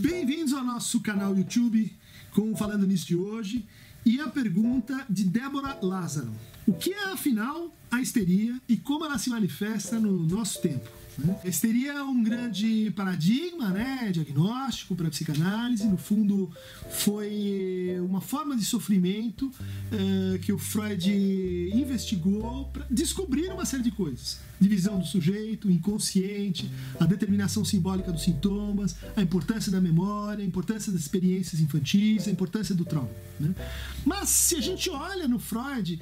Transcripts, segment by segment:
Bem-vindos ao nosso canal YouTube com o Falando Nisso de hoje e a pergunta de Débora Lázaro. O que é, afinal, a histeria e como ela se manifesta no nosso tempo? Né? A histeria é um grande paradigma, né, diagnóstico para a psicanálise. No fundo, foi uma forma de sofrimento uh, que o Freud investigou para descobrir uma série de coisas divisão do sujeito, inconsciente, a determinação simbólica dos sintomas, a importância da memória, a importância das experiências infantis, a importância do trauma. Né? Mas se a gente olha no Freud,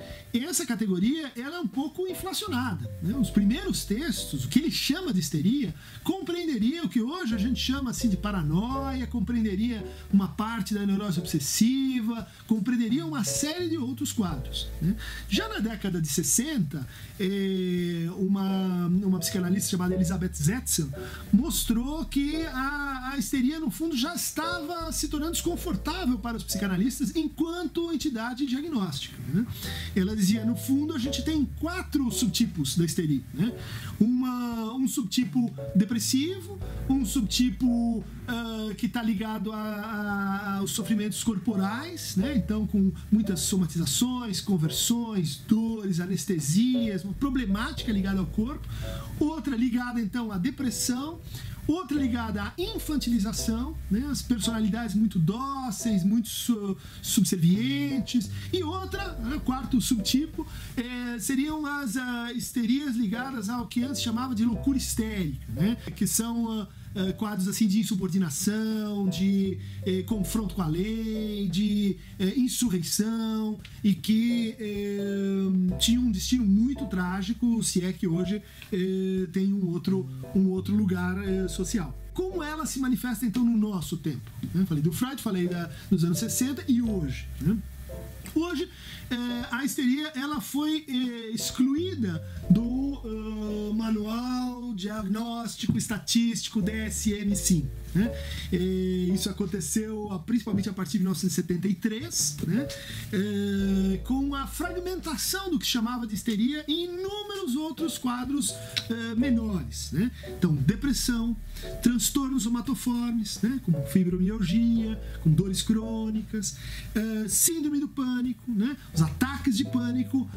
essa categoria ela é um pouco inflacionada. Né? Os primeiros textos, o que ele chama de histeria, compreenderia o que hoje a gente chama assim de paranoia, compreenderia uma parte da neurose obsessiva, compreenderia uma série de outros quadros. Né? Já na década de 60, eh, uma uma, psicanalista chamada Elizabeth Zetzel mostrou que a, a histeria, no fundo, já estava se tornando desconfortável para os psicanalistas enquanto entidade diagnóstica. Né? Ela dizia, no fundo, a gente tem quatro subtipos da histeria. Né? Uma, um subtipo depressivo, um subtipo uh, que está ligado a, a, aos sofrimentos corporais, né? então com muitas somatizações, conversões, dores, anestesias, uma problemática ligada ao corpo, outra ligada então à depressão, outra ligada à infantilização, né, as personalidades muito dóceis, muito su subservientes, e outra, né, quarto subtipo, é, seriam as uh, histerias ligadas ao que antes chamava de loucura histérica, né, que são uh, uh, quadros assim de insubordinação, de uh, confronto com a lei, de uh, insurreição e que eh, tinham um destino muito trágico, se é que hoje tem um outro, um outro lugar social como ela se manifesta então no nosso tempo. Né? Falei do Freud, falei da, dos anos 60 e hoje. Né? Hoje, a histeria ela foi excluída do uh, manual diagnóstico estatístico DSM-5. Né? isso aconteceu principalmente a partir de 1973, né? É, com a fragmentação do que chamava de histeria em inúmeros outros quadros é, menores. Né? Então, depressão, transtornos somatoformes, né? como fibromialgia, com dores crônicas, é, síndrome do pânico, né? os ataques de pânico,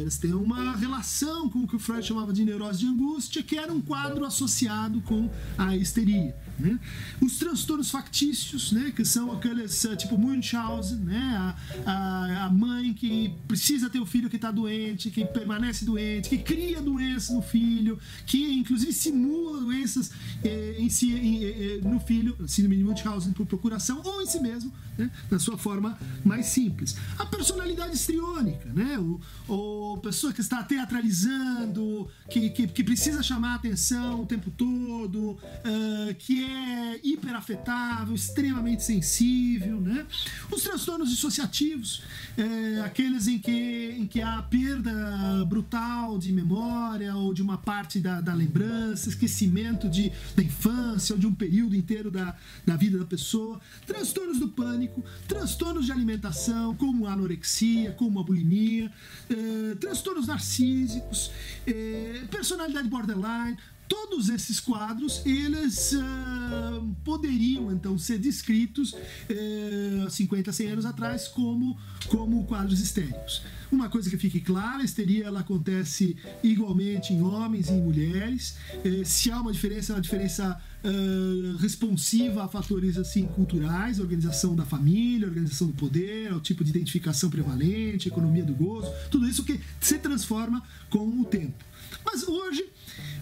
eles têm uma relação com o que o Freud chamava de neurose de angústia, que era um quadro associado com a histeria. Né? Os transtornos factícios, né, que são aqueles eh, tipo Munchausen, né, a, a, a mãe que precisa ter o filho que está doente, que permanece doente, que cria doença no filho, que inclusive simula doenças eh, em si, em, eh, no filho, síndrome de Munchausen por procuração ou em si mesmo, né, na sua forma mais simples. A personalidade histriônica, né, o, o pessoa que está teatralizando, que, que, que precisa chamar a atenção o tempo todo, uh, que é hiperafetável, extremamente sensível, né? Os transtornos dissociativos, é, aqueles em que, em que há perda brutal de memória ou de uma parte da, da lembrança, esquecimento de, da infância ou de um período inteiro da, da vida da pessoa, transtornos do pânico, transtornos de alimentação, como a anorexia, como a bulimia, é, transtornos narcísicos, é, personalidade borderline, todos esses quadros eles uh, poderiam então ser descritos uh, 50, 100 anos atrás como, como quadros histéricos. Uma coisa que fique clara, a histeria ela acontece igualmente em homens e em mulheres. Uh, se há uma diferença, é uma diferença Uh, responsiva a fatores assim culturais, organização da família, organização do poder, ao tipo de identificação prevalente, economia do gozo, tudo isso que se transforma com o tempo. Mas hoje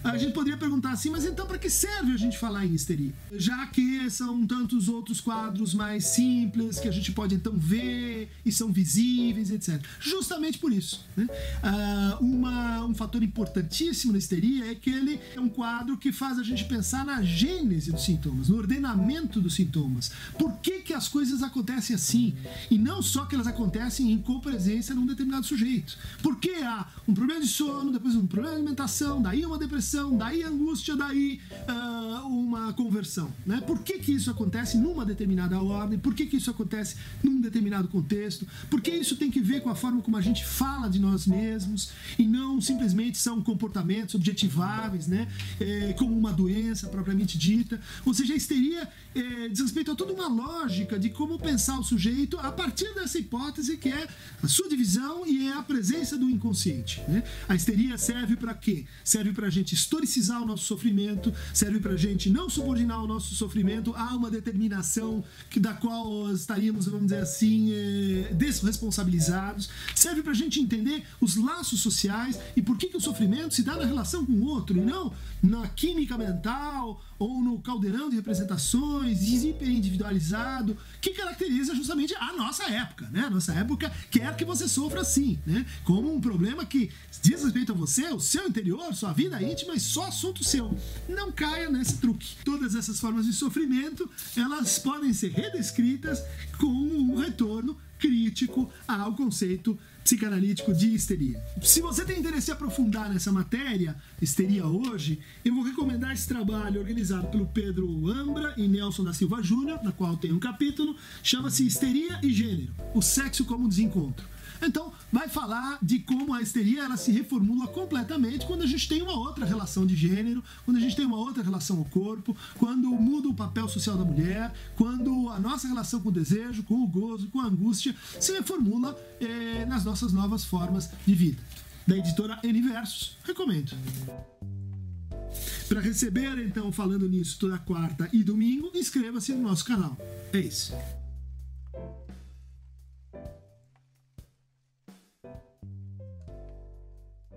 a gente poderia perguntar assim, mas então para que serve a gente falar em histeria? Já que são tantos outros quadros mais simples que a gente pode então ver e são visíveis, etc. Justamente por isso. Né? Uh, uma, um fator importantíssimo na histeria é que ele é um quadro que faz a gente pensar na gênese dos sintomas, no ordenamento dos sintomas. Por que, que as coisas acontecem assim? E não só que elas acontecem em copresença num determinado sujeito. Por que há um problema de sono, depois um problema de alimentação, daí uma depressão depressão, angústia, daí uh, uma conversão. Né? Por que, que isso acontece numa determinada ordem? Por que, que isso acontece num determinado contexto? Por que isso tem que ver com a forma como a gente fala de nós mesmos e não simplesmente são comportamentos objetiváveis, né? É, como uma doença propriamente dita? Ou seja, a histeria é, diz respeito a toda uma lógica de como pensar o sujeito a partir dessa hipótese que é a sua divisão e é a presença do inconsciente. Né? A histeria serve para quê? Serve para a gente historicizar o nosso sofrimento, serve para a gente não subordinar o nosso sofrimento a uma determinação que, da qual estaríamos, vamos dizer assim, é, desresponsabilizados, serve para a gente entender os laços sociais e por que, que o sofrimento se dá na relação com o outro e não na química mental ou no caldeirão de representações hiperindividualizado que caracteriza justamente a nossa época, né? A nossa época quer que você sofra assim, né? Como um problema que diz respeito a você, o seu interior, sua vida íntima e só assunto seu. Não caia nesse truque. Todas essas formas de sofrimento, elas podem ser redescritas com um retorno crítico ao conceito psicanalítico de histeria. Se você tem interesse em aprofundar nessa matéria, histeria hoje, eu vou recomendar esse trabalho organizado pelo Pedro Ambra e Nelson da Silva Júnior, na qual tem um capítulo, chama-se Histeria e Gênero, o sexo como desencontro. Então, vai falar de como a histeria ela se reformula completamente quando a gente tem uma outra relação de gênero, quando a gente tem uma outra relação ao corpo, quando muda o papel social da mulher, quando a nossa relação com o desejo, com o gozo, com a angústia se reformula eh, nas nossas novas formas de vida. Da editora Universos, recomendo. Para receber, então, falando nisso toda quarta e domingo, inscreva-se no nosso canal. É isso.